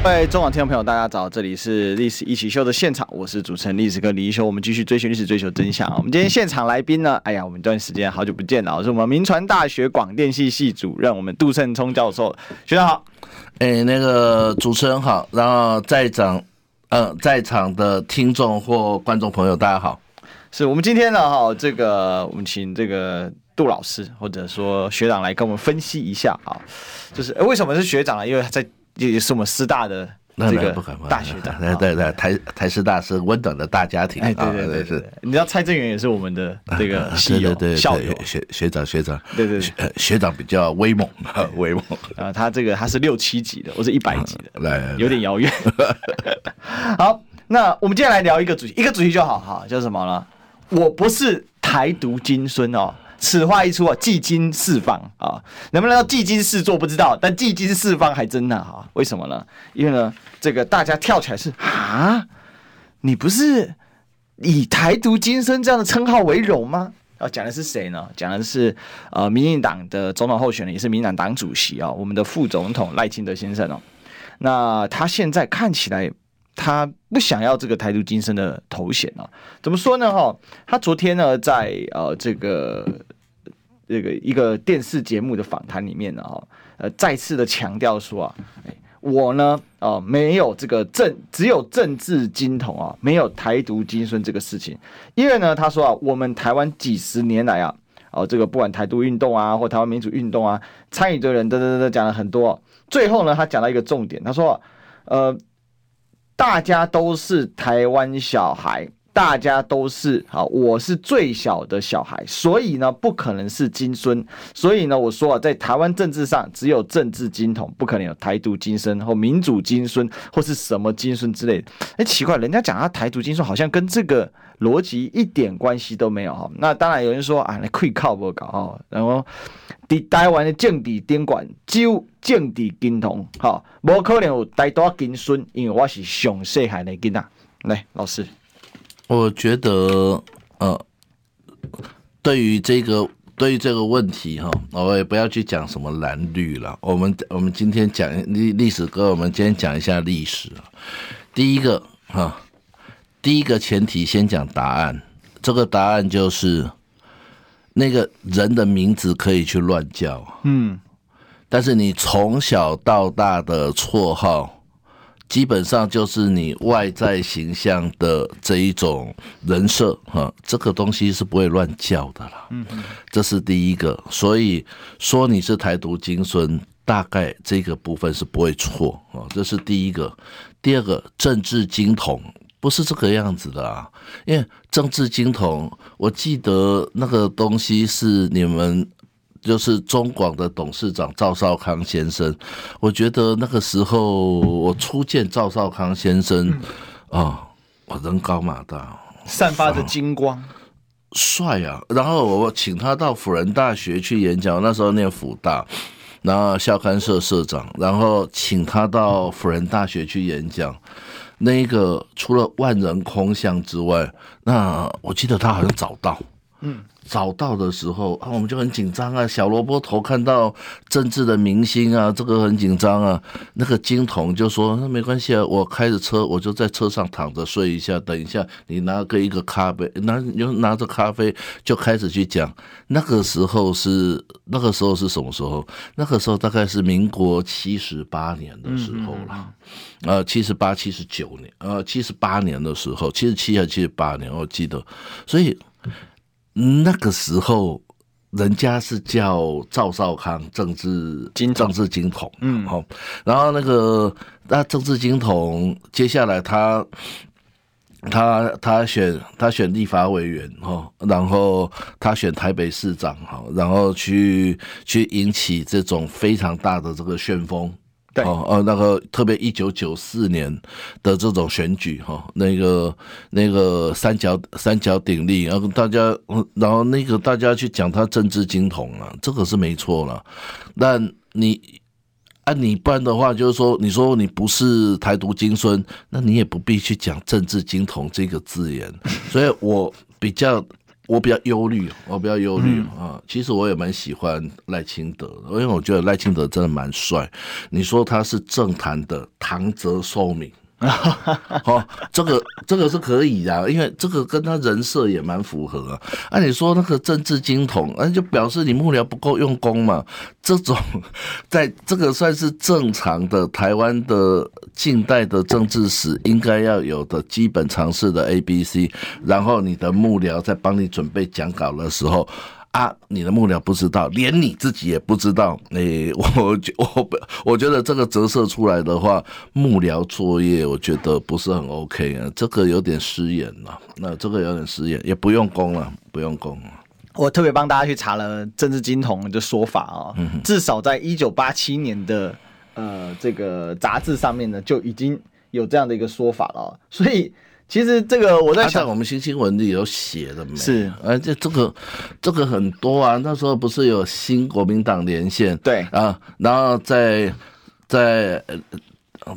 各位中广听众朋友，大家早！这里是历史一起秀的现场，我是主持人历史哥李一修。我们继续追寻历史，追求真相啊。我们今天现场来宾呢？哎呀，我们这段时间好久不见了，是我们民传大学广电系系主任，我们杜胜聪教授。学长好，哎，那个主持人好，然后在场，呃，在场的听众或观众朋友大家好。是我们今天呢，哈，这个我们请这个杜老师或者说学长来跟我们分析一下啊，就是为什么是学长呢？因为在。也是我们师大的这个大学的，对对对，台台师大是温暖的大家庭。哎，对对对是。你知道蔡正元也是我们的这个系友校友学学长学长，对对学长比较威猛 威猛啊，他这个他是六七级的，我是一百级的，来有点遥远。好，那我们接下来聊一个主题，一个主题就好哈，叫什么呢？我不是台独金孙哦。此话一出啊，技惊四方啊，能不能技惊四座不知道，但技惊四方还真的哈。为什么呢？因为呢，这个大家跳起来是啊，你不是以台独金孙这样的称号为荣吗？啊，讲的是谁呢？讲的是呃，民进党的总统候选人，也是民进党党主席啊，我们的副总统赖清德先生哦。那他现在看起来。他不想要这个台独金孙的头衔啊？怎么说呢？哈，他昨天呢，在呃这个这个一个电视节目的访谈里面呢，哈，呃，再次的强调说啊，我呢，呃，没有这个政，只有政治金童啊，没有台独金孙这个事情。因为呢，他说啊，我们台湾几十年来啊，哦，这个不管台独运动啊，或台湾民主运动啊，参与的人，等等等等，讲了很多。最后呢，他讲到一个重点，他说，呃。大家都是台湾小孩，大家都是好，我是最小的小孩，所以呢，不可能是金孙。所以呢，我说啊，在台湾政治上，只有政治金统，不可能有台独金孙或民主金孙或是什么金孙之类的。哎，奇怪，人家讲他台独金孙，好像跟这个逻辑一点关系都没有哈。那当然有人说啊，那可以靠不搞哈，然后。在台湾的政治监管，只有政治金童，哈，无可能有台独金孙，因为我是上细汉的囡仔。来，老师，我觉得，呃，对于这个，对于这个问题，哈，我也不要去讲什么蓝绿了。我们，我们今天讲历历史歌，我们今天讲一下历史。第一个，哈，第一个前提先讲答案，这个答案就是。那个人的名字可以去乱叫，嗯，但是你从小到大的绰号，基本上就是你外在形象的这一种人设哈，这个东西是不会乱叫的啦，嗯，这是第一个，所以说你是台独金孙，大概这个部分是不会错啊，这是第一个，第二个政治金童。不是这个样子的啊，因为政治金童，我记得那个东西是你们就是中广的董事长赵少康先生，我觉得那个时候我初见赵少康先生啊，我、嗯哦、人高马大，散发着金光，帅啊！然后我请他到辅仁大学去演讲，那时候念辅大，然后校刊社社长，然后请他到辅仁大学去演讲。那一个除了万人空巷之外，那我记得他好像找到，嗯。找到的时候啊，我们就很紧张啊。小萝卜头看到政治的明星啊，这个很紧张啊。那个金童就说：“那没关系啊，我开着车，我就在车上躺着睡一下。等一下，你拿个一个咖啡，拿你就拿着咖啡就开始去讲。那个时候是那个时候是什么时候？那个时候大概是民国七十八年的时候了，呃，七十八、七十九年，呃，七十八年的时候，七十七还是七十八年，我记得，所以。”那个时候，人家是叫赵少康政治金政治金统，嗯，好，然后那个那政治金统，接下来他他他选他选立法委员哈，然后他选台北市长哈，然后去去引起这种非常大的这个旋风。哦，呃，那个特别一九九四年的这种选举哈，那个那个三角三角鼎立，然后大家，然后那个大家去讲他政治金童啊，这个是没错了。但你啊，你不然的话，就是说，你说你不是台独金孙，那你也不必去讲政治金童这个字眼。所以我比较，我比较忧虑，我比较忧虑啊。其实我也蛮喜欢赖清德的，因为我觉得赖清德真的蛮帅。你说他是政坛的唐泽寿明。啊 好，这个这个是可以的，因为这个跟他人设也蛮符合啊。按理说那个政治金童，那就表示你幕僚不够用功嘛。这种 在这个算是正常的台湾的近代的政治史应该要有的基本常识的 A B C，然后你的幕僚在帮你准备讲稿的时候。啊，你的幕僚不知道，连你自己也不知道。诶、欸，我觉我我觉得这个折射出来的话，幕僚作业我觉得不是很 OK 啊，这个有点失言了。那这个有点失言，也不用功了，不用功。我特别帮大家去查了政治金童的说法啊、哦，至少在一九八七年的呃这个杂志上面呢，就已经有这样的一个说法了，所以。其实这个我在想，在我们新新闻里有写的没？是，而且这个这个很多啊。那时候不是有新国民党连线？对啊，然后在在。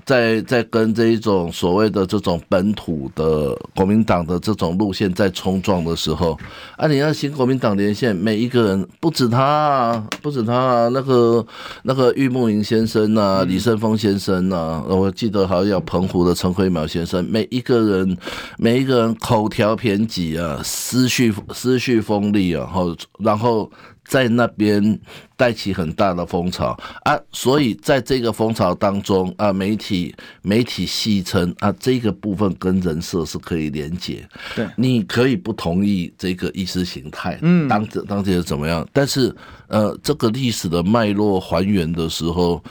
在在跟这一种所谓的这种本土的国民党的这种路线在冲撞的时候，啊，你要新国民党连线，每一个人不止他，啊，不止他，啊，那个那个玉木营先生啊，李胜峰先生啊，我记得好像有澎湖的陈辉淼先生，每一个人每一个人口条偏激啊，思绪思绪锋利啊，然后然后。在那边带起很大的风潮啊，所以在这个风潮当中啊，媒体媒体戏称啊，这个部分跟人设是可以连结。对，你可以不同意这个意识形态，嗯，当时当时怎么样？但是呃，这个历史的脉络还原的时候，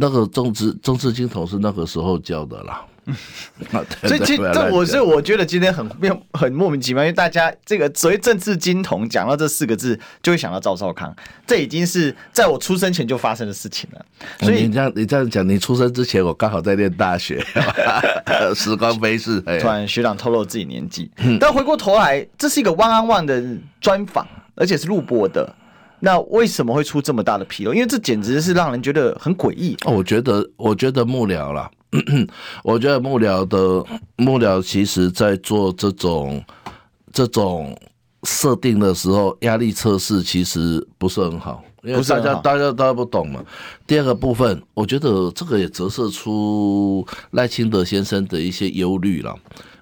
那个政治政治金头是那个时候教的啦。所以今这我是我觉得今天很没有很莫名其妙，因为大家这个所谓政治金童讲到这四个字，就会想到赵少康，这已经是在我出生前就发生的事情了。所以你这样你这样讲，你出生之前我刚好在念大学，时光飞逝，突然学长透露自己年纪。但回过头来，这是一个 one on one 的专访，而且是录播的，那为什么会出这么大的纰漏？因为这简直是让人觉得很诡异。哦，我觉得我觉得幕僚了。我觉得幕僚的幕僚，其实在做这种这种设定的时候，压力测试其实不是很好，因为大家大家大家不懂嘛。第二个部分，我觉得这个也折射出赖清德先生的一些忧虑了。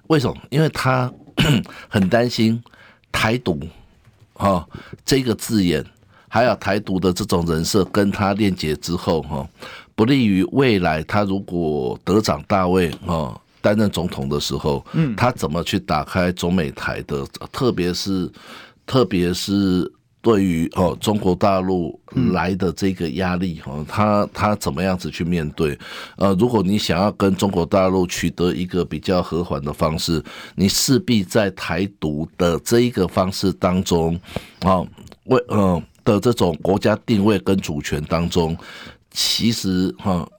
为什么？因为他 很担心台独哈这个字眼，还有台独的这种人设跟他链接之后哈。不利于未来，他如果得掌大位啊，担任总统的时候，嗯，他怎么去打开中美台的，特别是特别是对于哦中国大陆来的这个压力哦，他他怎么样子去面对？呃，如果你想要跟中国大陆取得一个比较和缓的方式，你势必在台独的这一个方式当中啊，为嗯的这种国家定位跟主权当中。其实哈，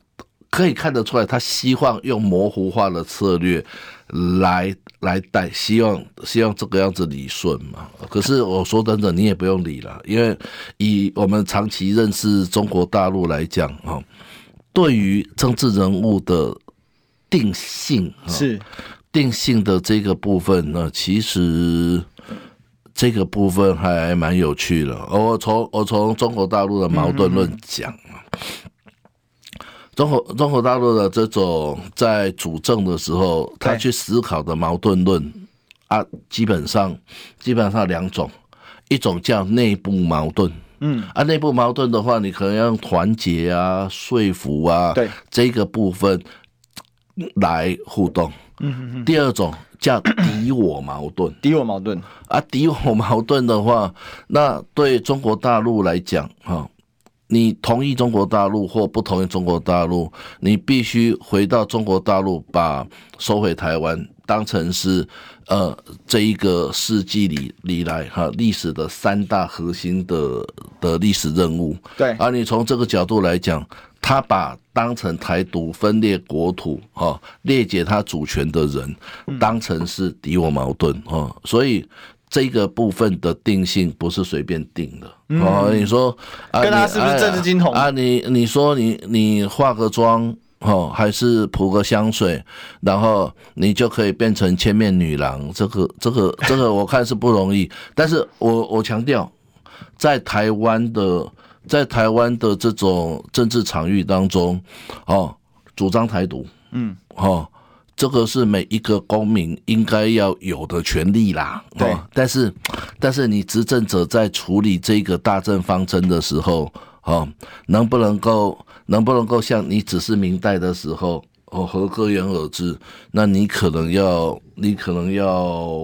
可以看得出来，他希望用模糊化的策略来来带，希望希望这个样子理顺嘛。可是我说真的，你也不用理了，因为以我们长期认识中国大陆来讲哈，对于政治人物的定性是定性的这个部分呢，其实这个部分还蛮有趣的。我从我从中国大陆的矛盾论讲。中国中国大陆的这种在主政的时候，他去思考的矛盾论啊，基本上基本上两种，一种叫内部矛盾，嗯。啊，内部矛盾的话，你可能要用团结啊、说服啊，对这个部分来互动，嗯，第二种叫敌我矛盾，敌我矛盾。啊，敌我矛盾的话，那对中国大陆来讲，哈。你同意中国大陆或不同意中国大陆，你必须回到中国大陆，把收回台湾当成是呃这一个世纪里里来哈历史的三大核心的的历史任务。对，而你从这个角度来讲，他把当成台独分裂国土哈裂解他主权的人当成是敌我矛盾哈，所以。这个部分的定性不是随便定的。哦，你说跟他是不是政治金童啊？你你说你你化个妆哦，还是涂个香水，然后你就可以变成千面女郎？这个这个这个，我看是不容易。但是我我强调，在台湾的在台湾的这种政治场域当中，哦，主张台独，嗯，哦。这个是每一个公民应该要有的权利啦。对，但是，但是你执政者在处理这个大政方针的时候，哦，能不能够，能不能够像你只是明代的时候？哦，何歌言而知，那你可能要，你可能要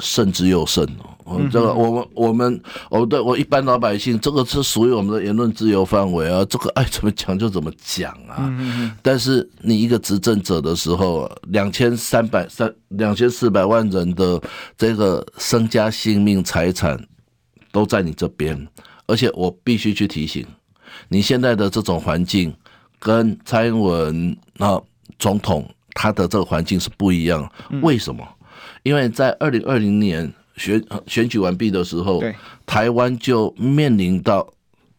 慎之又慎哦。这个，我们我们我，对我一般老百姓，这个是属于我们的言论自由范围啊。这个爱怎么讲就怎么讲啊。但是你一个执政者的时候，两千三百三两千四百万人的这个身家性命财产都在你这边，而且我必须去提醒你，现在的这种环境跟蔡英文啊。总统他的这个环境是不一样，为什么？因为在二零二零年选选举完毕的时候，台湾就面临到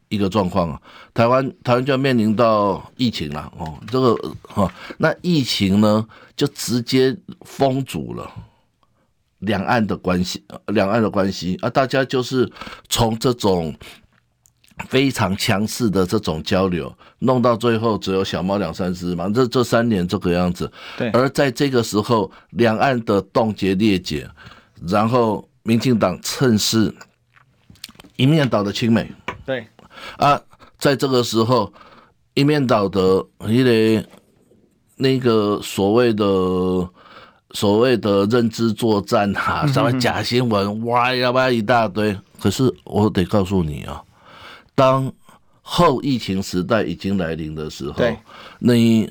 一个状况啊，台湾台湾就要面临到疫情了哦，这个哈，那疫情呢就直接封阻了两岸的关系，两岸的关系啊，大家就是从这种。非常强势的这种交流，弄到最后只有小猫两三只嘛。这这三年这个样子，对。而在这个时候，两岸的冻结裂解，然后民进党趁势一面倒的亲美，对。啊，在这个时候一面倒的，因为那个所谓的所谓的认知作战哈，什么假新闻哇呀哇一大堆。可是我得告诉你啊。当后疫情时代已经来临的时候，你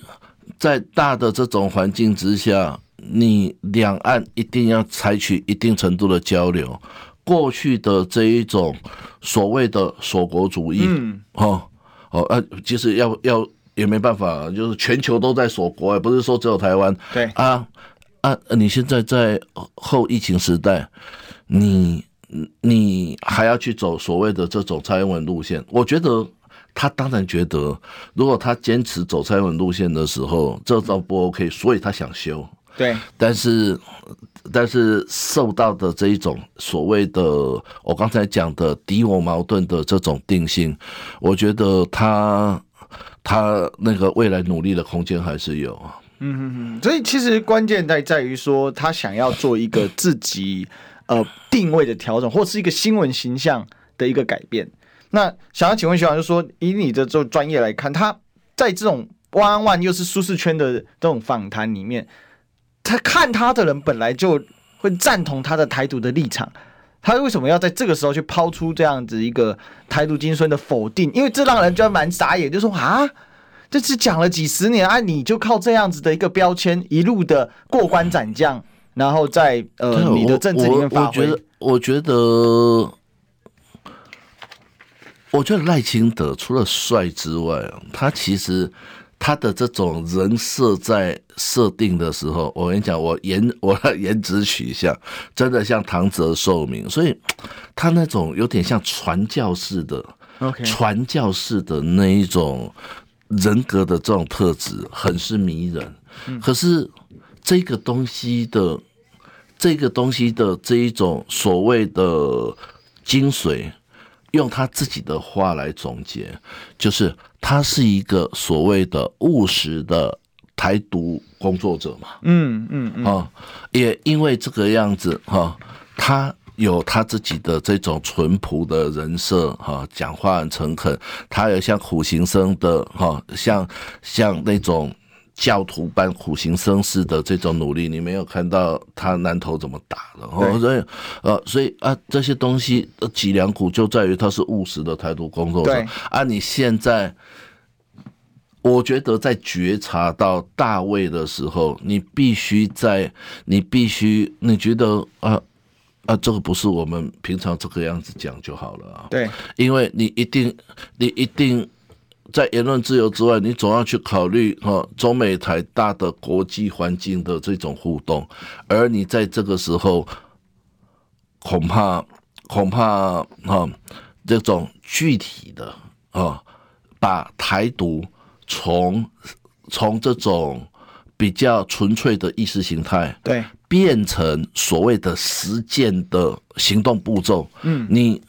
在大的这种环境之下，你两岸一定要采取一定程度的交流。过去的这一种所谓的锁国主义，嗯，哦哦，呃，其实要要也没办法，就是全球都在锁国，不是说只有台湾。对啊啊，你现在在后疫情时代，你。你还要去走所谓的这种蔡英文路线？我觉得他当然觉得，如果他坚持走蔡英文路线的时候，这招不 OK，所以他想修。对，但是但是受到的这一种所谓的我刚才讲的敌我矛盾的这种定性，我觉得他他那个未来努力的空间还是有。嗯嗯嗯，所以其实关键在在于说，他想要做一个自己。呃，定位的调整，或是一个新闻形象的一个改变。那想要请问学长，就说以你的这专业来看，他在这种 one-on-one 又是舒适圈的这种访谈里面，他看他的人本来就会赞同他的台独的立场，他为什么要在这个时候去抛出这样子一个台独金孙的否定？因为这让人觉得蛮傻眼，就说啊，这是讲了几十年啊，你就靠这样子的一个标签一路的过关斩将。然后在呃你的政治里面发挥，我觉得，我觉得，我觉得赖清德除了帅之外啊，他其实他的这种人设在设定的时候，我跟你讲，我颜 我的颜值取向真的像唐泽寿明，所以他那种有点像传教士的，OK，传教士的那一种人格的这种特质，很是迷人。可是。这个东西的，这个东西的这一种所谓的精髓，用他自己的话来总结，就是他是一个所谓的务实的台独工作者嘛。嗯嗯嗯。啊，也因为这个样子哈，他有他自己的这种淳朴的人设哈，讲话很诚恳，他有像苦行僧的哈，像像那种。教徒般苦行僧式的这种努力，你没有看到他南头怎么打的？哦，所以呃，所以啊，这些东西的脊梁骨就在于他是务实的台独工作者。对啊，你现在，我觉得在觉察到大卫的时候，你必须在，你必须，你觉得啊啊，这个不是我们平常这个样子讲就好了啊。对，因为你一定，你一定。在言论自由之外，你总要去考虑哈中美台大的国际环境的这种互动，而你在这个时候，恐怕恐怕哈，这种具体的啊，把台独从从这种比较纯粹的意识形态，对，变成所谓的实践的行动步骤。嗯，你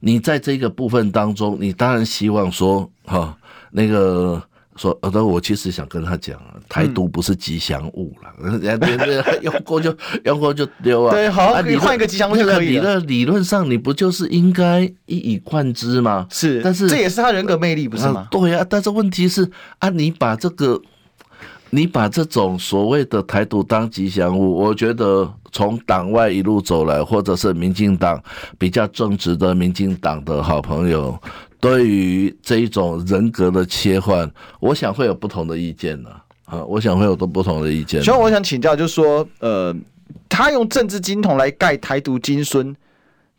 你在这个部分当中，你当然希望说哈，那个。说，呃，我其实想跟他讲啊，台独不是吉祥物了，人家别别用过就用过就丢啊。对，好，你换一个吉祥物就可以了。理论上，你不就是应该一以贯之吗？是，但是这也是他人格魅力，不是吗？啊对呀、啊，但是问题是啊，你把这个，你把这种所谓的台独当吉祥物，我觉得从党外一路走来，或者是民进党比较正直的民进党的好朋友。对于这一种人格的切换，我想会有不同的意见呢。啊，我想会有多不同的意见。所以我想请教，就是说，呃，他用政治金童来盖台独金孙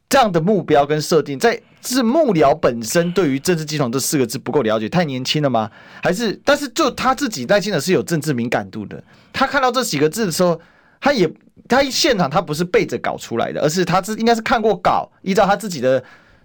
这样的目标跟设定，在是幕僚本身对于政治金童这四个字不够了解，太年轻了吗？还是，但是就他自己内心的是有政治敏感度的，他看到这几个字的时候，他也他现场他不是背着稿出来的，而是他是应该是看过稿，依照他自己的。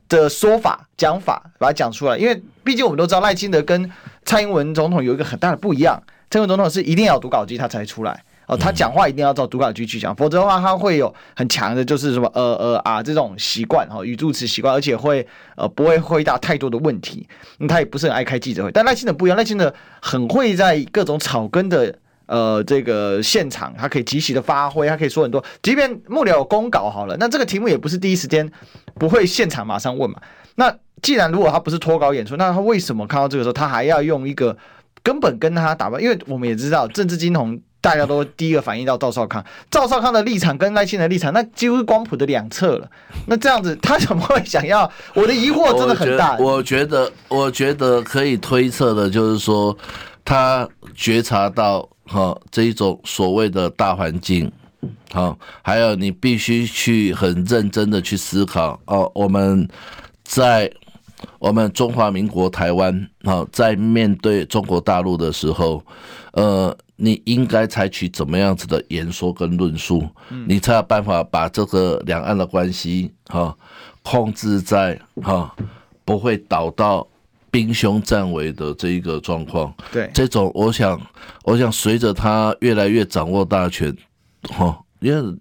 的说法讲法把它讲出来，因为毕竟我们都知道赖清德跟蔡英文总统有一个很大的不一样。蔡英文总统是一定要读稿机他才出来哦，他讲话一定要照读稿机去讲，否则的话他会有很强的就是什么呃呃啊这种习惯哈语助词习惯，而且会呃不会回答太多的问题。他也不是很爱开记者会，但赖清德不一样，赖清德很会在各种草根的。呃，这个现场他可以及时的发挥，他可以说很多。即便幕僚有公稿好了，那这个题目也不是第一时间不会现场马上问嘛。那既然如果他不是脱稿演出，那他为什么看到这个时候他还要用一个根本跟他打扮？因为我们也知道政治金童，大家都第一个反应到赵少康，赵少康的立场跟赖清德立场，那几乎是光谱的两侧了。那这样子，他怎么会想要？我的疑惑真的很大。我觉得，我觉得可以推测的就是说，他觉察到。好，这一种所谓的大环境，好，还有你必须去很认真的去思考哦。我们在我们中华民国台湾，啊，在面对中国大陆的时候，呃，你应该采取怎么样子的言说跟论述，你才有办法把这个两岸的关系，哈，控制在哈，不会导到。兵凶战危的这一个状况，对。这种，我想，我想随着他越来越掌握大权，哈，因为，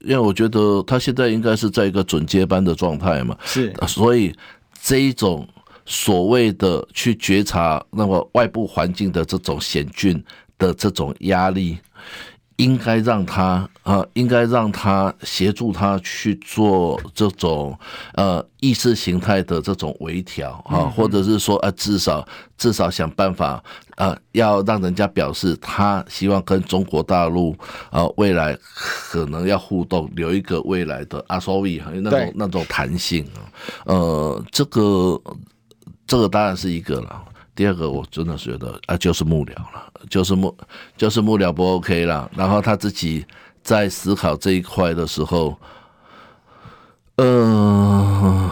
因为我觉得他现在应该是在一个准接班的状态嘛，是，所以这一种所谓的去觉察那么外部环境的这种险峻的这种压力。应该让他啊，应该让他协助他去做这种呃意识形态的这种微调啊，或者是说啊，至少至少想办法啊，要让人家表示他希望跟中国大陆啊未来可能要互动，留一个未来的阿苏维那种那种弹性啊，呃，这个这个当然是一个了。第二个，我真的觉得啊，就是幕僚了，就是幕，就是幕僚不 OK 了。然后他自己在思考这一块的时候，嗯、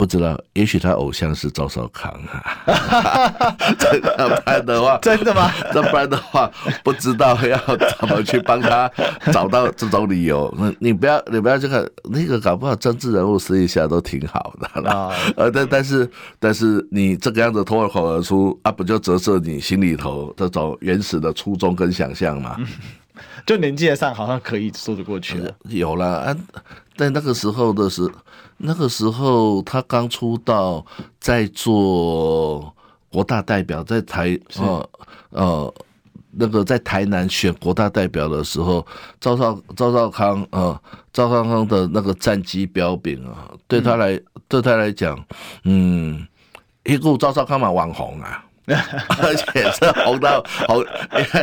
不知道，也许他偶像是赵少康啊，要不然的话，真的吗？要不然的话，不知道要怎么去帮他找到这种理由。那你不要，你不要这个那个，搞不好政治人物私底下都挺好的啦。呃，但但是但是你这个样子脱口而出啊，不就折射你心里头这种原始的初衷跟想象吗？就年纪上好像可以说得过去了。有了啊，在那个时候的时。那个时候他刚出道，在做国大代表，在台呃呃那个在台南选国大代表的时候，赵少赵少康呃赵少康的那个战绩彪炳啊，对他来对他来讲，嗯，一个赵少康嘛网红啊。而且是红到红，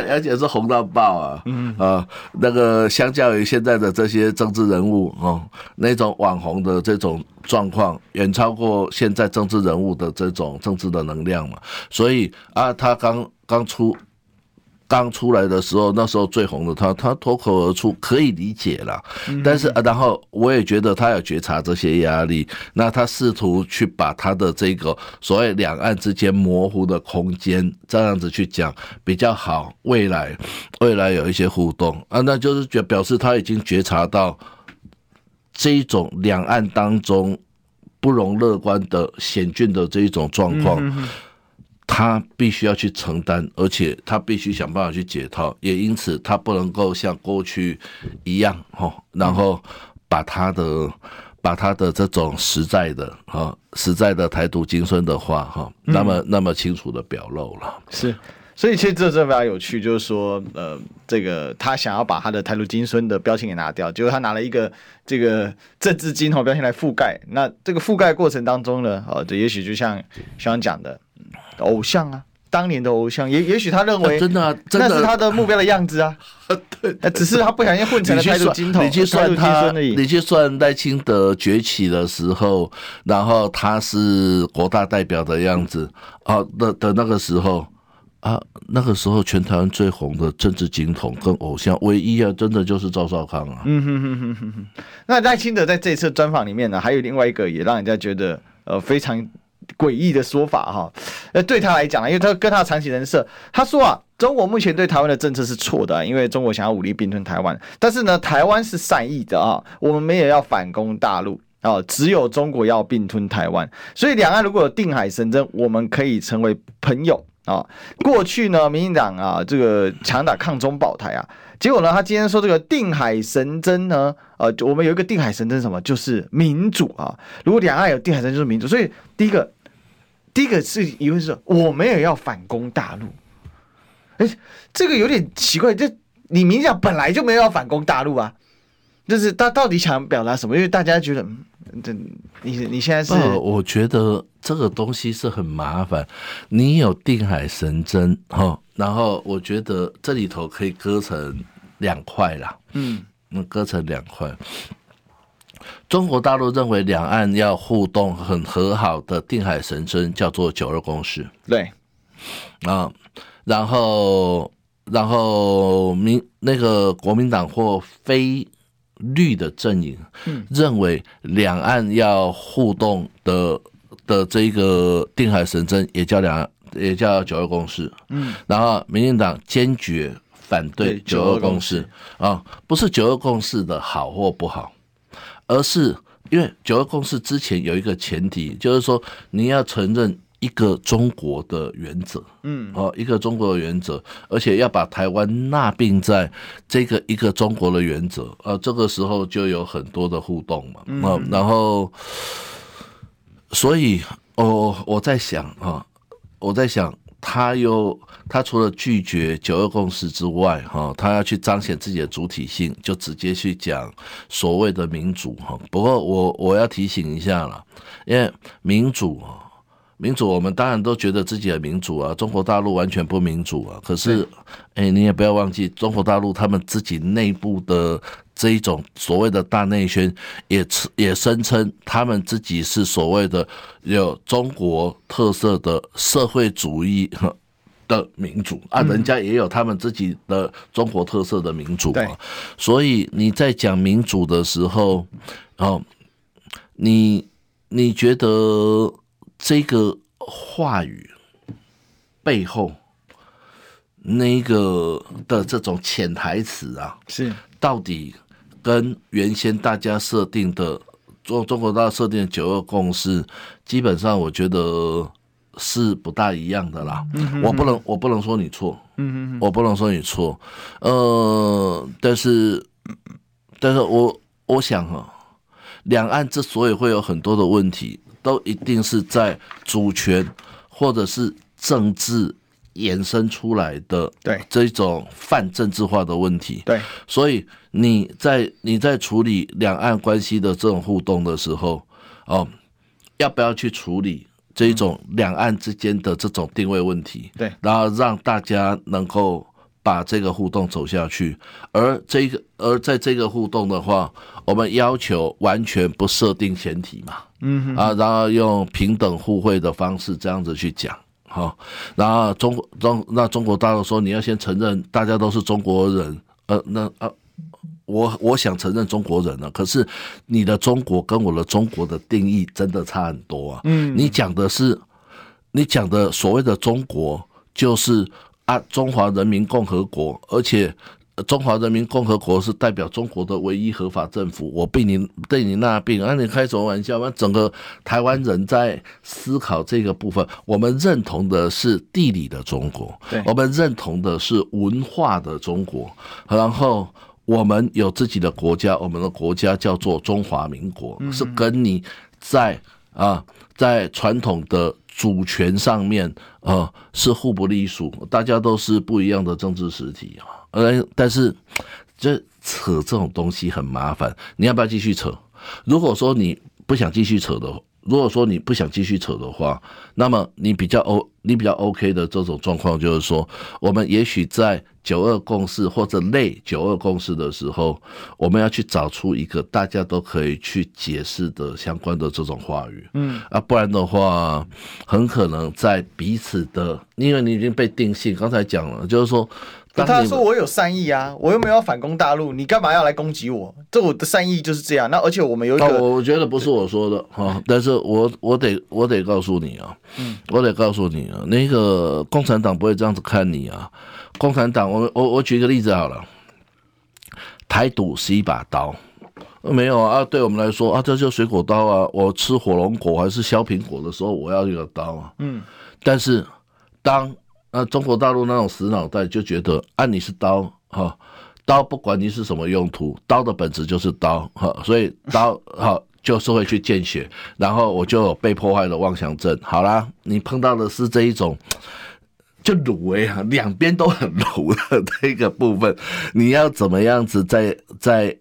而且是红到爆啊！嗯啊，那个相较于现在的这些政治人物哦，那种网红的这种状况，远超过现在政治人物的这种政治的能量嘛。所以啊，他刚刚出。刚出来的时候，那时候最红的他，他脱口而出可以理解了。但是啊，然后我也觉得他有觉察这些压力，那他试图去把他的这个所谓两岸之间模糊的空间这样子去讲比较好。未来，未来有一些互动啊，那就是觉表示他已经觉察到这一种两岸当中不容乐观的险峻的这一种状况。嗯哼哼他必须要去承担，而且他必须想办法去解套，也因此他不能够像过去一样哈，然后把他的把他的这种实在的哈实在的台独精神的话哈，那么那么清楚的表露了。是，所以其实这这非常有趣，就是说呃，这个他想要把他的台独精神的标签给拿掉，结果他拿了一个这个政治金头标签来覆盖，那这个覆盖过程当中呢，呃，这也许就像像讲的。偶像啊，当年的偶像，也也许他认为、啊、真的、啊，真的那是他的目标的样子啊。对，只是他不小心混成了台独金头，你去算他，你去算赖清德崛起的时候，然后他是国大代表的样子啊的的那个时候啊，那个时候全台湾最红的政治警统跟偶像，唯一啊，真的就是赵少康啊。嗯哼哼哼哼哼。那赖清德在这次专访里面呢，还有另外一个也让人家觉得呃非常。诡异的说法哈，呃，对他来讲，因为他跟他的长期人设，他说啊，中国目前对台湾的政策是错的，因为中国想要武力并吞台湾，但是呢，台湾是善意的啊，我们没有要反攻大陆啊，只有中国要并吞台湾，所以两岸如果有定海神针，我们可以成为朋友啊。过去呢，民进党啊，这个强打抗中保台啊，结果呢，他今天说这个定海神针呢，呃，我们有一个定海神针什么，就是民主啊。如果两岸有定海神针就是民主，所以第一个。第一个是疑问是我们也要反攻大陆，哎，这个有点奇怪。这你明讲本来就没有要反攻大陆啊，就是他到底想表达什么？因为大家觉得，嗯，这你你现在是，我觉得这个东西是很麻烦。你有定海神针哈，然后我觉得这里头可以割成两块啦，嗯，那割成两块。中国大陆认为两岸要互动很和好的定海神针叫做九二共识，对，啊，然后然后民那个国民党或非绿的阵营认为两岸要互动的的这个定海神针也叫两也叫九二共识，嗯，然后民进党坚决反对九二共识。啊，不是九二共识的好或不好。而是因为九二共识之前有一个前提，就是说你要承认一个中国的原则，嗯，哦，一个中国的原则，而且要把台湾纳并在这个一个中国的原则，呃，这个时候就有很多的互动嘛，嗯，然后，所以，哦，我在想啊，我在想。他又，他除了拒绝九二共识之外，哈，他要去彰显自己的主体性，就直接去讲所谓的民主，哈。不过我我要提醒一下了，因为民主，民主，我们当然都觉得自己很民主啊，中国大陆完全不民主啊。可是，哎，你也不要忘记，中国大陆他们自己内部的。这一种所谓的大内宣也也声称他们自己是所谓的有中国特色的社会主义 的民主啊，人家也有他们自己的中国特色的民主啊。所以你在讲民主的时候，哦，你你觉得这个话语背后那个的这种潜台词啊，是到底？跟原先大家设定的中中国大陆设定的九二共识，基本上我觉得是不大一样的啦。我不能我不能说你错，我不能说你错。呃，但是，但是我我想哈，两岸之所以会有很多的问题，都一定是在主权或者是政治。衍生出来的对这种泛政治化的问题，对，所以你在你在处理两岸关系的这种互动的时候，哦，要不要去处理这种两岸之间的这种定位问题？对，然后让大家能够把这个互动走下去，而这个而在这个互动的话，我们要求完全不设定前提嘛，嗯啊，然后用平等互惠的方式这样子去讲。好，然后中国中那中国大陆说，你要先承认大家都是中国人，呃，那呃，我我想承认中国人了，可是你的中国跟我的中国的定义真的差很多啊。嗯，你讲的是你讲的所谓的中国，就是啊中华人民共和国，而且中华人民共和国是代表中国的唯一合法政府，我被你对你那病，那、啊、你开什么玩笑？那整个台湾人在思考这个部分，我们认同的是地理的中国，对我们认同的是文化的中国，然后我们有自己的国家，我们的国家叫做中华民国，嗯、是跟你在啊在传统的主权上面啊是互不隶属，大家都是不一样的政治实体啊。呃，但是这扯这种东西很麻烦，你要不要继续扯？如果说你不想继续扯的，如果说你不想继续扯的话，那么你比较 O，你比较 OK 的这种状况就是说，我们也许在九二共识或者类九二共识的时候，我们要去找出一个大家都可以去解释的相关的这种话语，嗯啊，不然的话，很可能在彼此的，因为你已经被定性，刚才讲了，就是说。他说我有善意啊，我又没有要反攻大陆，你干嘛要来攻击我？这我的善意就是这样。那而且我们有一个，我觉得不是我说的哈，但是我我得我得告诉你啊，嗯，我得告诉你啊，那个共产党不会这样子看你啊。共产党，我我我举个例子好了，台独是一把刀，没有啊，对我们来说啊，这就水果刀啊，我吃火龙果还是削苹果的时候，我要一个刀啊，嗯，但是当。那中国大陆那种死脑袋就觉得，啊，你是刀哈，刀不管你是什么用途，刀的本质就是刀哈，所以刀哈 就是会去见血，然后我就有被破坏的妄想症。好啦，你碰到的是这一种，就卤味啊，两边都很卤的这个部分，你要怎么样子在在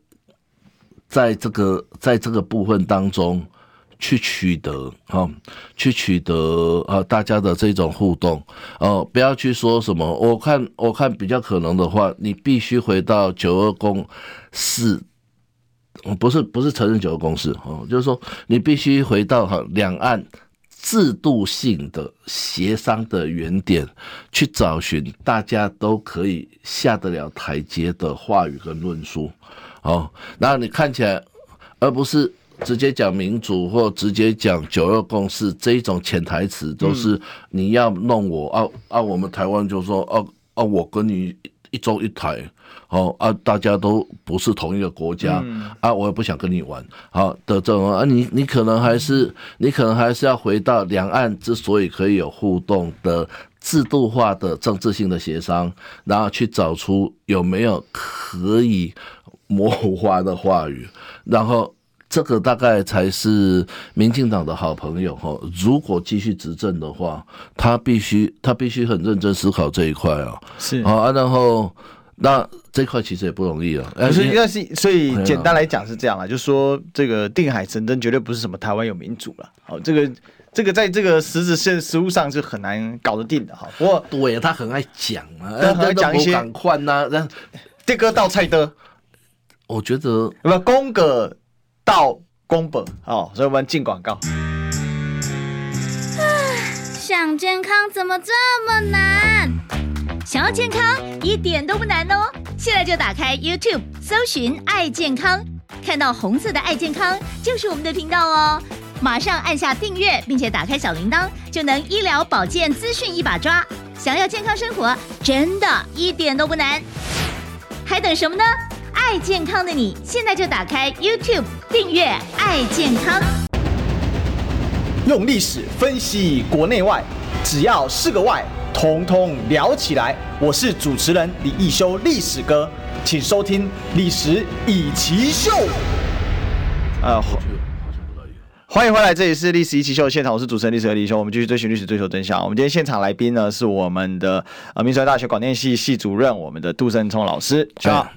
在这个在这个部分当中？去取得啊，去取得啊，大家的这种互动哦，不要去说什么。我看，我看比较可能的话，你必须回到九二共识，不是不是承认九二共识哦，就是说你必须回到哈两岸制度性的协商的原点，去找寻大家都可以下得了台阶的话语跟论述哦。然后你看起来，而不是。直接讲民主或直接讲九二共识这一种潜台词，都是你要弄我啊啊！我们台湾就说啊啊，我跟你一中一台，哦啊，大家都不是同一个国家啊，我也不想跟你玩，好的这种啊，你你可能还是你可能还是要回到两岸之所以可以有互动的制度化的政治性的协商，然后去找出有没有可以模糊化的话语，然后。这个大概才是民进党的好朋友哈。如果继续执政的话，他必须他必须很认真思考这一块啊。是啊，然后那这块其实也不容易啊。所以但是所以简单来讲是这样啊，就是说这个定海神针绝对不是什么台湾有民主了。好，这个这个在这个实质现实物上是很难搞得定的哈。不过对他很爱讲啊，很爱讲一些赶快呐，让这个倒菜的，我觉得不公个。到宫本哦，所以我们进广告。想健康怎么这么难？想要健康一点都不难哦！现在就打开 YouTube，搜寻“爱健康”，看到红色的“爱健康”就是我们的频道哦。马上按下订阅，并且打开小铃铛，就能医疗保健资讯一把抓。想要健康生活，真的一点都不难，还等什么呢？爱健康的你，现在就打开 YouTube 订阅“爱健康”，用历史分析国内外，只要是个“外”，统统聊起来。我是主持人李一修，历史哥，请收听《历史以奇秀》。啊，欢迎回来，这里是《历史一奇秀》的现场，我是主持人历史和李易修。我们继续追寻历史，追求真相。我们今天现场来宾呢，是我们的呃，民传大学广电系系主任，我们的杜胜聪老师。好。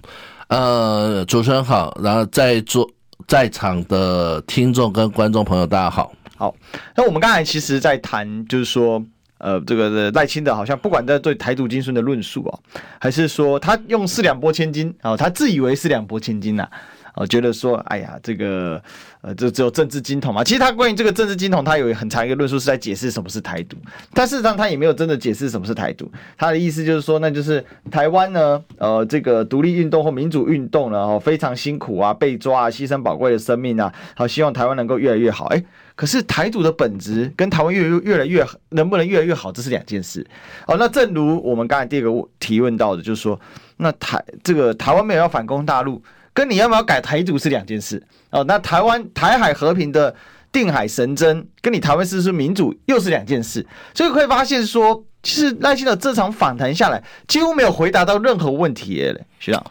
呃，主持人好，然后在座在场的听众跟观众朋友，大家好。好，那我们刚才其实，在谈就是说，呃，这个赖清德好像不管在对台独精神的论述啊，还是说他用四两拨千斤啊，他自以为是两拨千斤呐，呃，觉得说，哎呀，这个呃，这只有政治金童嘛。其实他关于这个政治金童，他有很长一个论述是在解释什么是台独，但事实上他也没有真的解释什么是台独。他的意思就是说，那就是台湾呢，呃，这个独立运动或民主运动呢，哦，非常辛苦啊，被抓啊，牺牲宝贵的生命啊，好，希望台湾能够越来越好。哎，可是台独的本质跟台湾越越来越能不能越来越好，这是两件事。哦，那正如我们刚才第二个提问到的，就是说，那台这个台湾没有要反攻大陆。跟你要不要改台独是两件事哦。那台湾台海和平的定海神针，跟你台湾是不是民主又是两件事。所以可以发现说，其实赖清德这场访谈下来，几乎没有回答到任何问题耶。学长，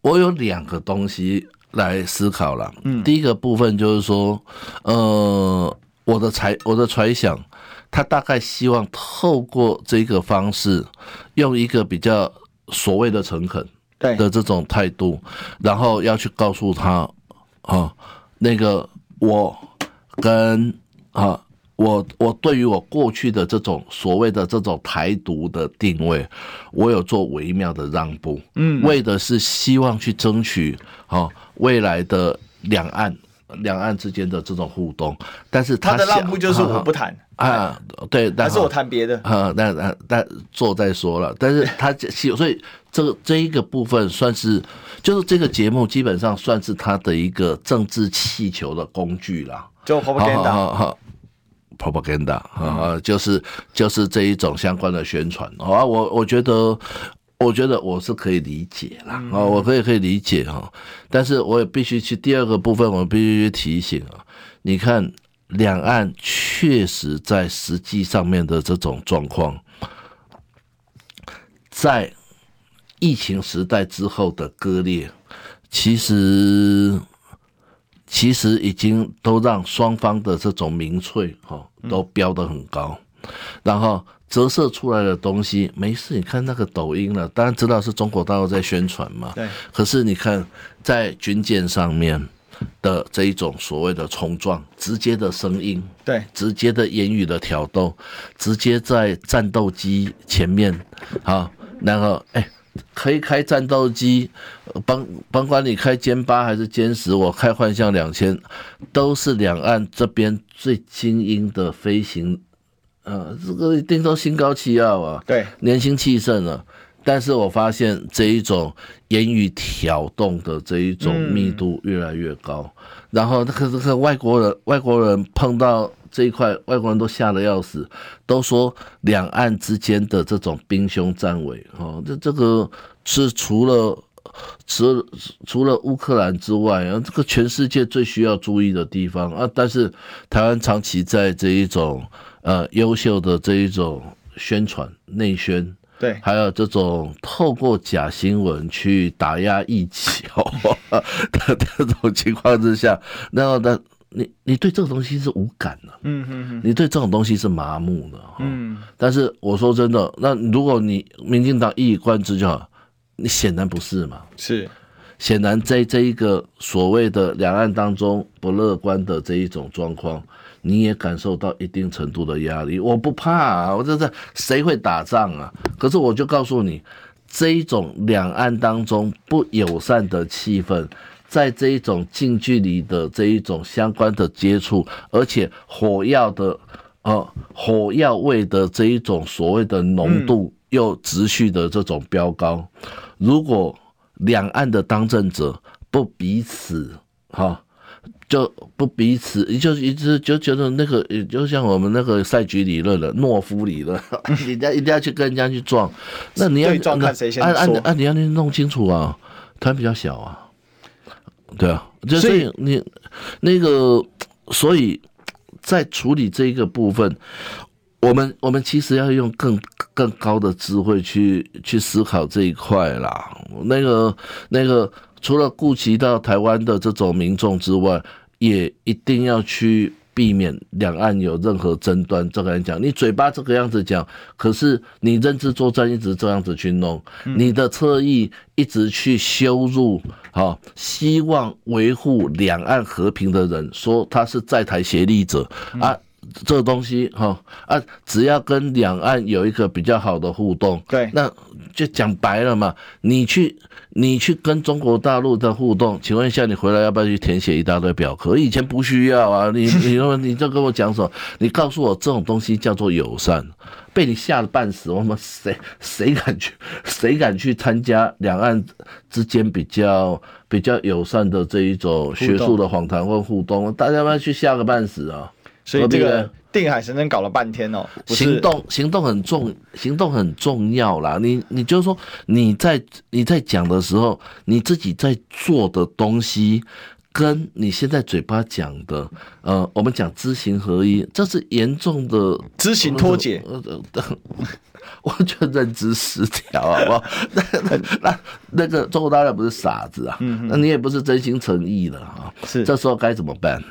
我有两个东西来思考了。嗯，第一个部分就是说，呃，我的猜我的揣想，他大概希望透过这个方式，用一个比较所谓的诚恳。的这种态度，然后要去告诉他，啊，那个我跟啊，我我对于我过去的这种所谓的这种台独的定位，我有做微妙的让步，嗯，为的是希望去争取啊未来的两岸。两岸之间的这种互动，但是他，他的让步就是我不谈啊，对，但是我谈别的。啊，那那但做再说了，但是他所以这个这一个部分算是，就是这个节目基本上算是他的一个政治气球的工具了，就 propaganda，propaganda 啊，就是就是这一种相关的宣传。啊，我我觉得。我觉得我是可以理解啦，啊，我可以可以理解哈，但是我也必须去第二个部分，我必须去提醒啊，你看两岸确实在实际上面的这种状况，在疫情时代之后的割裂，其实其实已经都让双方的这种民粹哈都飙得很高，然后。折射出来的东西没事，你看那个抖音了，当然知道是中国大陆在宣传嘛。对。可是你看在军舰上面的这一种所谓的冲撞，直接的声音，对，直接的言语的挑逗，直接在战斗机前面，好，然后哎，可以开战斗机，甭甭管你开歼八还是歼十，我开幻象两千，都是两岸这边最精英的飞行。呃，这个一定都心高气傲啊，对，年轻气盛啊。但是我发现这一种言语挑动的这一种密度越来越高，嗯、然后那个这个外国人，外国人碰到这一块，外国人都吓得要死，都说两岸之间的这种兵凶战危，哦，这这个是除了除除了乌克兰之外啊，这个全世界最需要注意的地方啊。但是台湾长期在这一种。呃，优秀的这一种宣传内宣，对，还有这种透过假新闻去打压异己 的这种情况之下，然后呢，你你对这个东西是无感的，嗯嗯嗯，你对这种东西是麻木的，嗯。但是我说真的，那如果你民进党一以贯之就好，你显然不是嘛，是，显然在这一个所谓的两岸当中不乐观的这一种状况。你也感受到一定程度的压力，我不怕啊，我这是谁会打仗啊？可是我就告诉你，这一种两岸当中不友善的气氛，在这一种近距离的这一种相关的接触，而且火药的呃火药味的这一种所谓的浓度又持续的这种飙高，如果两岸的当政者不彼此哈。就不彼此，就一直就觉得那个，也就像我们那个赛局理论的懦夫理论，人家一定要去跟人家去撞，那你要撞看谁先按按按，你要去弄清楚啊，他比较小啊，对啊，就所以你那个，所以在处理这一个部分，我们我们其实要用更更高的智慧去去思考这一块啦，那个那个。除了顾及到台湾的这种民众之外，也一定要去避免两岸有任何争端。这个人讲，你嘴巴这个样子讲，可是你认知作战一直这样子去弄，你的侧翼一直去羞辱，好，希望维护两岸和平的人，说他是在台协力者啊。这个东西哈啊，只要跟两岸有一个比较好的互动，对，那就讲白了嘛，你去你去跟中国大陆的互动，请问一下，你回来要不要去填写一大堆表格？以前不需要啊，你你说你就跟我讲什么？你告诉我这种东西叫做友善，被你吓得半死，我们谁谁敢去谁敢去参加两岸之间比较比较友善的这一种学术的访谈或互动？大家要不要去吓个半死啊？所以这个定海神针搞了半天哦，行动行动很重，行动很重要啦。你你就是说你在你在讲的时候，你自己在做的东西，跟你现在嘴巴讲的，呃，我们讲知行合一，这是严重的知行脱节。我觉得认知失调，好不好？那那那那个中国大陆不是傻子啊，那你也不是真心诚意的啊，是这时候该怎么办？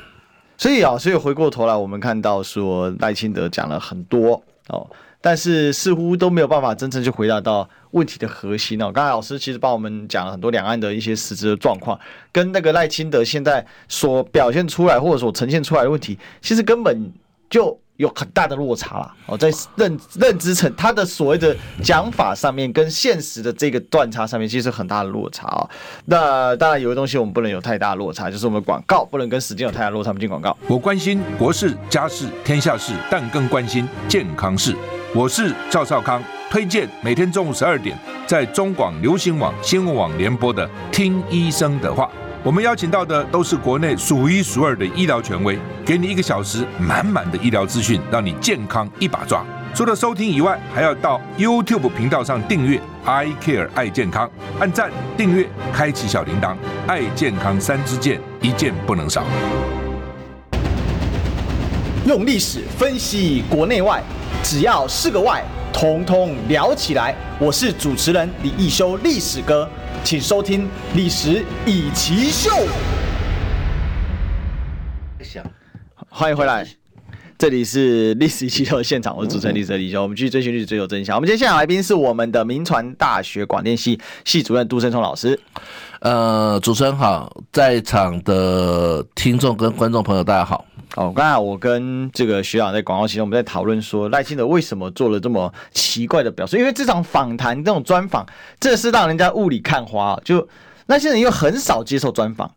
所以啊，所以回过头来，我们看到说赖清德讲了很多哦，但是似乎都没有办法真正去回答到问题的核心哦。刚才老师其实帮我们讲了很多两岸的一些实质的状况，跟那个赖清德现在所表现出来或者所呈现出来的问题，其实根本就。有很大的落差啦，哦，在认认知层，他的所谓的讲法上面，跟现实的这个断差上面，其实很大的落差啊。那当然，有的东西我们不能有太大落差，就是我们广告不能跟时间有太大落差。我们进广告。我关心国事、家事、天下事，但更关心健康事。我是赵少康，推荐每天中午十二点在中广流行网新闻网联播的《听医生的话》。我们邀请到的都是国内数一数二的医疗权威，给你一个小时满满的医疗资讯，让你健康一把抓。除了收听以外，还要到 YouTube 频道上订阅 “I Care 爱健康”，按赞、订阅、开启小铃铛，爱健康三支箭，一件不能少。用历史分析国内外，只要是个“外”，统统聊起来。我是主持人李易修，历史哥。请收听《历史易起秀》。欢迎回来，这里是《历史一期秀》的现场，我是主持人历史李修。我们继续追寻历史，追求真相。我们今天现场来宾是我们的民传大学广电系系主任杜胜聪老师。呃，主持人好，在场的听众跟观众朋友大家好。哦，刚才我跟这个学长在广告期间，我们在讨论说赖清德为什么做了这么奇怪的表述？因为这场访谈这种专访，这是让人家雾里看花。就赖清德又很少接受专访，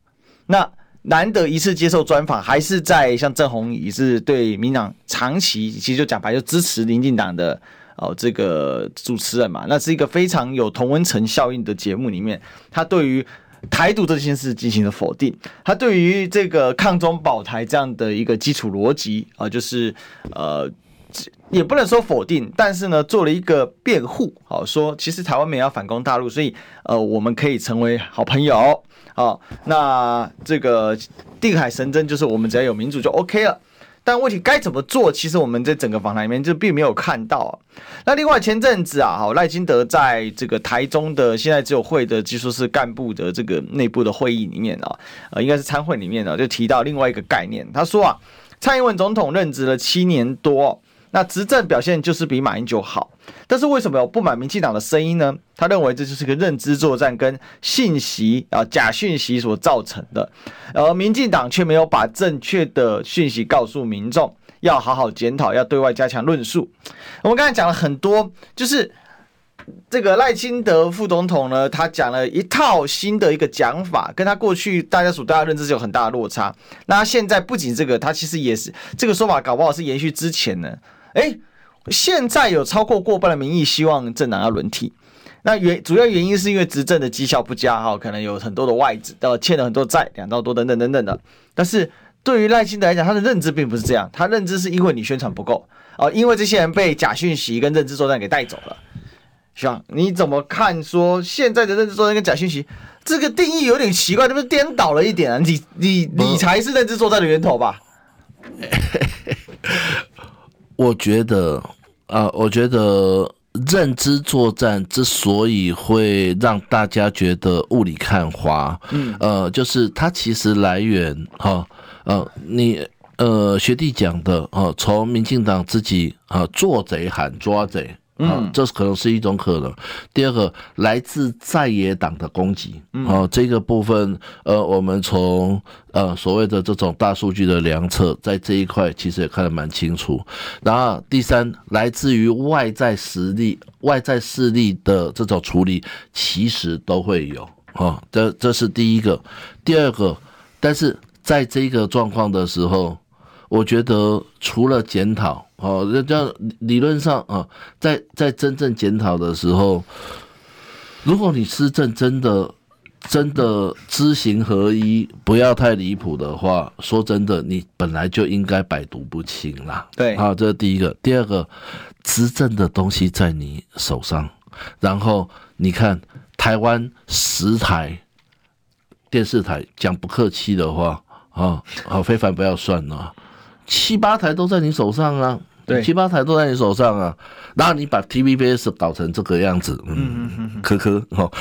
那难得一次接受专访，还是在像郑弘仪是对民党长期其实就讲白就支持民进党的哦这个主持人嘛，那是一个非常有同温层效应的节目里面，他对于。台独这件事进行了否定，他对于这个抗中保台这样的一个基础逻辑啊，就是呃，也不能说否定，但是呢，做了一个辩护，好说，其实台湾没有反攻大陆，所以呃，我们可以成为好朋友，好，那这个定海神针就是我们只要有民主就 OK 了。但问题该怎么做？其实我们在整个访谈里面就并没有看到。那另外前阵子啊，好赖清德在这个台中的现在只有会的技术室干部的这个内部的会议里面啊，呃，应该是参会里面呢，就提到另外一个概念。他说啊，蔡英文总统任职了七年多。那执政表现就是比马英九好，但是为什么有不满民进党的声音呢？他认为这就是个认知作战跟信息啊假讯息所造成的，而民进党却没有把正确的讯息告诉民众，要好好检讨，要对外加强论述。我们刚才讲了很多，就是这个赖清德副总统呢，他讲了一套新的一个讲法，跟他过去大家所大家认知是有很大的落差。那现在不仅这个，他其实也是这个说法，搞不好是延续之前呢。哎，现在有超过过半的民意希望政党要轮替，那原主要原因是因为执政的绩效不佳哈，可能有很多的外资，到欠了很多债，两兆多等等等等的。但是对于赖清德来讲，他的认知并不是这样，他认知是因为你宣传不够哦，因为这些人被假讯息跟认知作战给带走了。是吧？你怎么看？说现在的认知作战跟假讯息这个定义有点奇怪，是不是颠倒了一点啊？你你你才是认知作战的源头吧？我觉得啊，我觉得认知作战之所以会让大家觉得雾里看花，嗯，呃，就是它其实来源哈，呃，你呃学弟讲的啊，从民进党自己啊做贼喊抓贼嗯，这可能是一种可能。第二个，来自在野党的攻击，啊，这个部分，呃，我们从呃所谓的这种大数据的量测，在这一块其实也看得蛮清楚。然后第三，来自于外在实力、外在势力的这种处理，其实都会有，啊，这这是第一个。第二个，但是在这个状况的时候，我觉得除了检讨。哦，这叫理论上啊，在在真正检讨的时候，如果你施政真的真的知行合一，不要太离谱的话，说真的，你本来就应该百毒不侵啦。对，好，这是第一个。第二个，执政的东西在你手上，然后你看台湾十台电视台，讲不客气的话啊，啊，非凡不要算了，七八台都在你手上啊。对，七八台都在你手上啊，然后你把 TVBS 搞成这个样子，嗯，科科哦，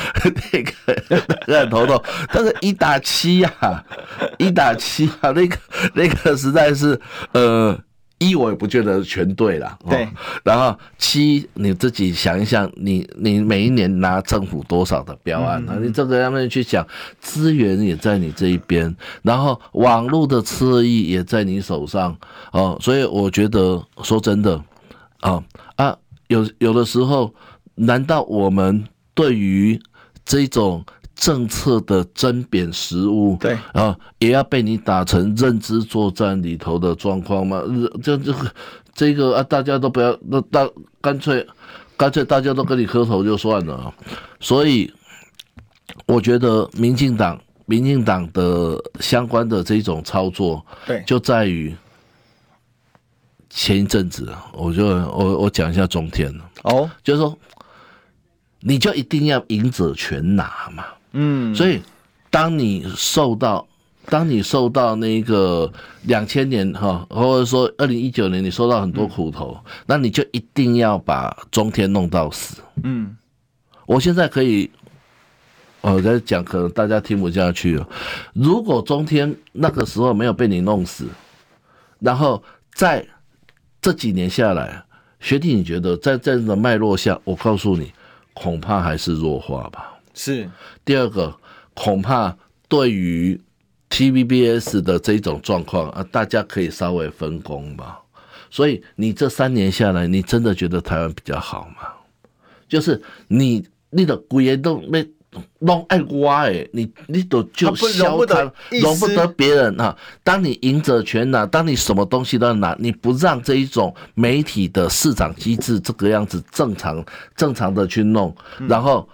那个很头痛，但是一打七呀，一打七啊，那个那个实在是呃。一我也不觉得全对了，对。然后七你自己想一想，你你每一年拿政府多少的标案啊？你这个样子去讲，资源也在你这一边，然后网络的侧翼也在你手上哦。所以我觉得说真的啊啊，有有的时候，难道我们对于这种？政策的甄贬实务，对啊，也要被你打成认知作战里头的状况吗？这这个这个啊，大家都不要，那大干脆干脆大家都跟你磕头就算了。所以我觉得民进党民进党的相关的这种操作，对，就在于前一阵子，我就我我讲一下中天哦，就是说，你就一定要赢者全拿嘛。嗯，所以当你受到，当你受到那个两千年哈，或者说二零一九年你受到很多苦头，那你就一定要把中天弄到死。嗯，我现在可以，我在讲，可能大家听不下去了。如果中天那个时候没有被你弄死，然后在这几年下来，学弟你觉得在这样的脉络下，我告诉你，恐怕还是弱化吧。是第二个，恐怕对于 TVBS 的这种状况啊，大家可以稍微分工吧。所以你这三年下来，你真的觉得台湾比较好吗？就是你你的贵人都没弄爱瓜哎，你你都就消他容不得别人啊。当你赢者全拿，当你什么东西都要拿，你不让这一种媒体的市场机制这个样子正常正常的去弄，然后。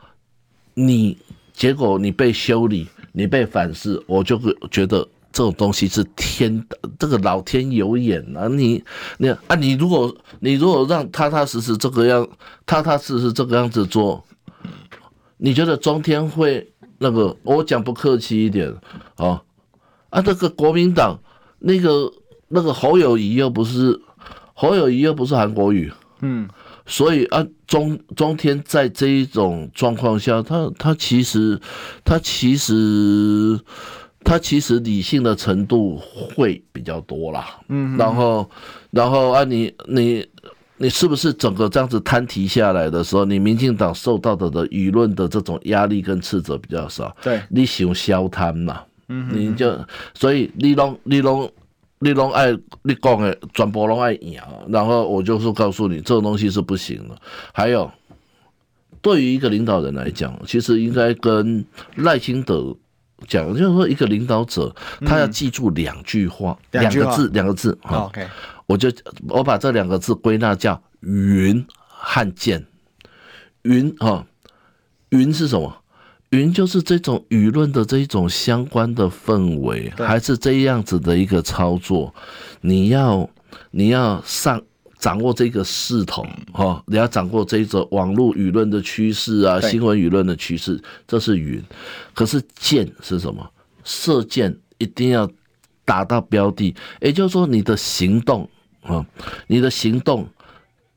你结果你被修理，你被反噬，我就会觉得这种东西是天，这个老天有眼啊！你你啊，你如果你如果让踏踏实实这个样，踏踏实实这个样子做，你觉得中天会那个？我讲不客气一点啊啊，这个国民党那个那个侯友谊又不是侯友谊又不是韩国语，嗯。所以啊，中中天在这一种状况下，他他其实他其实他其实理性的程度会比较多啦。嗯，然后然后啊你，你你你是不是整个这样子摊提下来的时候，你民进党受到的的舆论的这种压力跟斥责比较少？对，你想消摊嘛？嗯，你就所以你拢你拢。你拢爱你讲的全部拢爱赢，然后我就是告诉你，这种东西是不行的。还有，对于一个领导人来讲，其实应该跟赖清德讲，就是说一个领导者，他要记住两句话，两个字，两个字。OK，我就我把这两个字归纳叫云和剑。云哈，云是什么？云就是这种舆论的这一种相关的氛围，还是这样子的一个操作。你要你要上掌握这个势头哈，你要掌握这一种网络舆论的趋势啊，新闻舆论的趋势，这是云。可是箭是什么？射箭一定要打到标的，也就是说你的行动啊，你的行动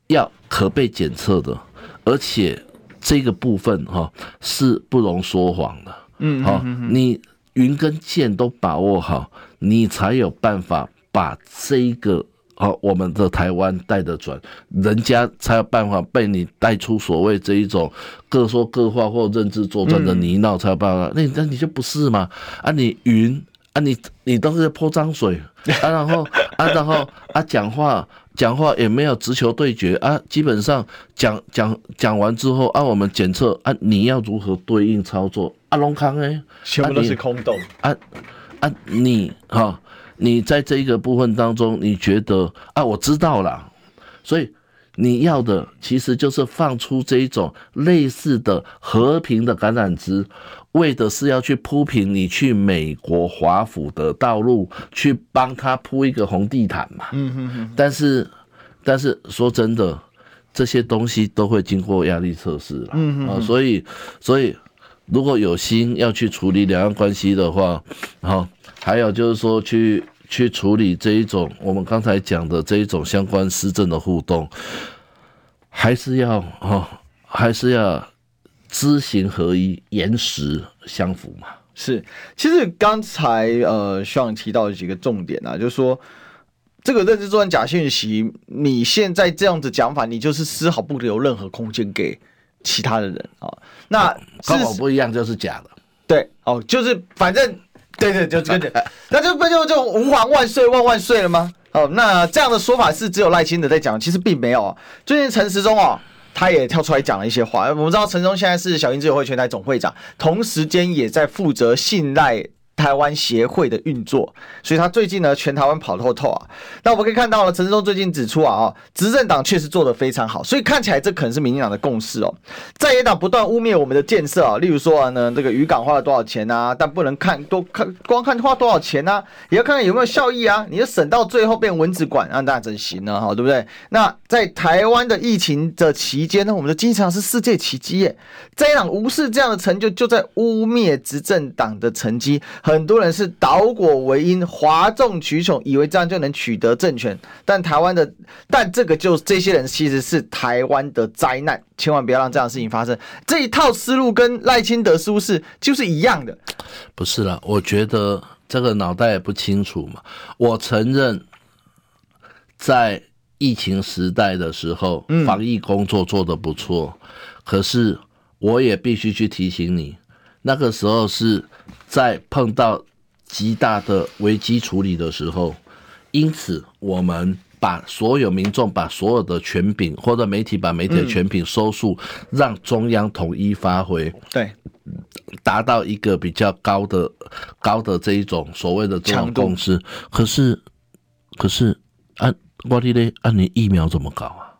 要可被检测的，而且。这个部分哈是不容说谎的，嗯，好，你云跟剑都把握好，你才有办法把这个好，我们的台湾带得转，人家才有办法被你带出所谓这一种各说各话或认知作战的泥淖，才有办法。那那你就不是嘛？啊，你云啊，你你都是在泼脏水啊，然后啊，然后啊，讲话讲话也没有直球对决啊，基本上讲讲讲完之后啊，我们检测啊，你要如何对应操作？阿龙康哎，全部都是空洞啊啊，你哈。你在这一个部分当中，你觉得啊，我知道了，所以你要的其实就是放出这一种类似的和平的橄榄枝，为的是要去铺平你去美国华府的道路，去帮他铺一个红地毯嘛。嗯嗯嗯。但是，但是说真的，这些东西都会经过压力测试了。嗯哼。所以，所以如果有心要去处理两岸关系的话，好，还有就是说去。去处理这一种我们刚才讲的这一种相关施政的互动，还是要哈，还是要知行合一，言实相符嘛？是，其实刚才呃，希望提到几个重点啊，就是说这个认知作战假讯息，你现在这样子讲法，你就是丝毫不留任何空间给其他的人啊。那跟我不一样，就是假的。对，哦，就是反正。对对，就这个，那就不就就吾皇万岁万万岁了吗？哦，那这样的说法是只有赖清德在讲，其实并没有。最近陈时中哦，他也跳出来讲了一些话。我们知道陈中现在是小英之友会全台总会长，同时间也在负责信赖。台湾协会的运作，所以他最近呢，全台湾跑透透啊。那我们可以看到了，陈志忠最近指出啊，哦，执政党确实做得非常好，所以看起来这可能是民进党的共识哦。在野党不断污蔑我们的建设啊，例如说呢，这个渔港花了多少钱啊？但不能看多看，光看花多少钱啊，也要看看有没有效益啊。你就省到最后变蚊子馆，那那怎行呢？哈，对不对？那在台湾的疫情的期间呢，我们的经济上是世界奇迹耶。在野党无视这样的成就，就在污蔑执政党的成绩。很多人是倒果为因，哗众取宠，以为这样就能取得政权。但台湾的，但这个就这些人其实是台湾的灾难，千万不要让这样的事情发生。这一套思路跟赖清德似乎是就是一样的。不是啦，我觉得这个脑袋也不清楚嘛。我承认，在疫情时代的时候，防疫工作做得不错，嗯、可是我也必须去提醒你，那个时候是。在碰到极大的危机处理的时候，因此我们把所有民众、把所有的权柄，或者媒体把媒体的权柄收束，让中央统一发挥，对，达到一个比较高的、高的这一种所谓的这种共识。可是，可是按我的嘞，按你疫苗怎么搞啊？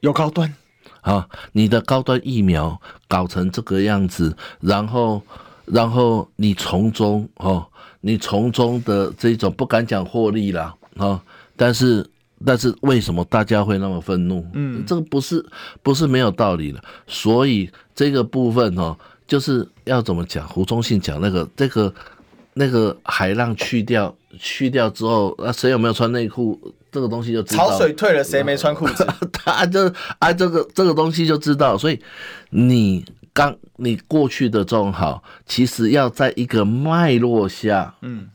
有高端啊，你的高端疫苗搞成这个样子，然后。然后你从中哦，你从中的这种不敢讲获利啦啊，但是但是为什么大家会那么愤怒？嗯，这个不是不是没有道理的。所以这个部分哦，就是要怎么讲？胡忠信讲那个这个那个海浪去掉去掉之后，那谁有没有穿内裤？这个东西就知道。潮水退了，谁没穿裤子？他就啊，这个这个东西就知道。所以你。刚你过去的这种好，其实要在一个脉络下，嗯，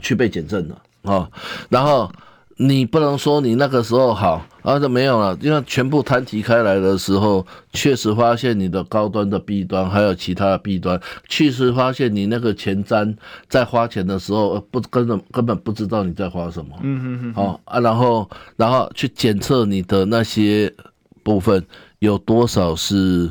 去被检证的哦。然后你不能说你那个时候好，啊就没有了，因为全部摊提开来的时候，确实发现你的高端的弊端，还有其他的弊端，确实发现你那个前瞻在花钱的时候不根本根本不知道你在花什么，嗯嗯嗯，好啊，然后然后去检测你的那些部分有多少是。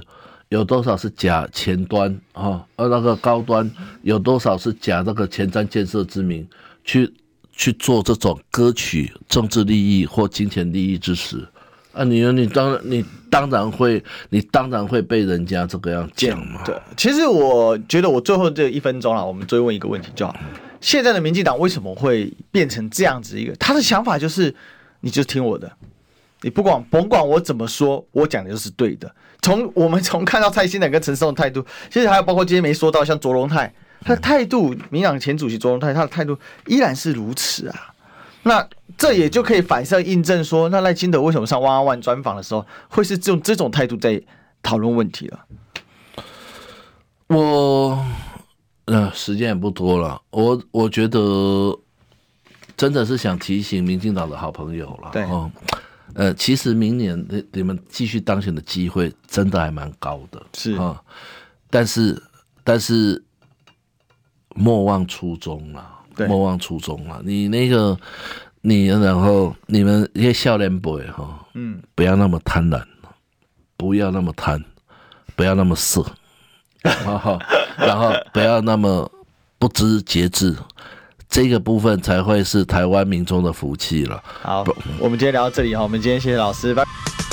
有多少是假前端啊？而那个高端有多少是假那个前瞻建设之名去去做这种割取政治利益或金钱利益之实啊？你你当然你当然会你当然会被人家这个样讲嘛？对，其实我觉得我最后这一分钟了，我们追问一个问题就好：现在的民进党为什么会变成这样子一个？他的想法就是，你就听我的。你不管甭管我怎么说，我讲的就是对的。从我们从看到蔡英文跟陈时中的态度，其实还有包括今天没说到像卓荣泰，他的态度，民党前主席卓荣泰他的态度依然是如此啊。那这也就可以反射印证说，那赖清德为什么上汪汪专访的时候会是这种这种态度在讨论问题了？我呃，时间也不多了，我我觉得真的是想提醒民进党的好朋友了。对哦，呃，其实明年你你们继续当选的机会真的还蛮高的。是啊、哦，但是但是莫忘初衷了，莫忘初衷了。你那个你然后你们一些笑脸 boy 哈，嗯，不要那么贪婪，不要那么贪，不要那么色，然 后然后不要那么不知节制。这个部分才会是台湾民众的福气了。好，我们今天聊到这里哈，我们今天谢谢老师，拜拜。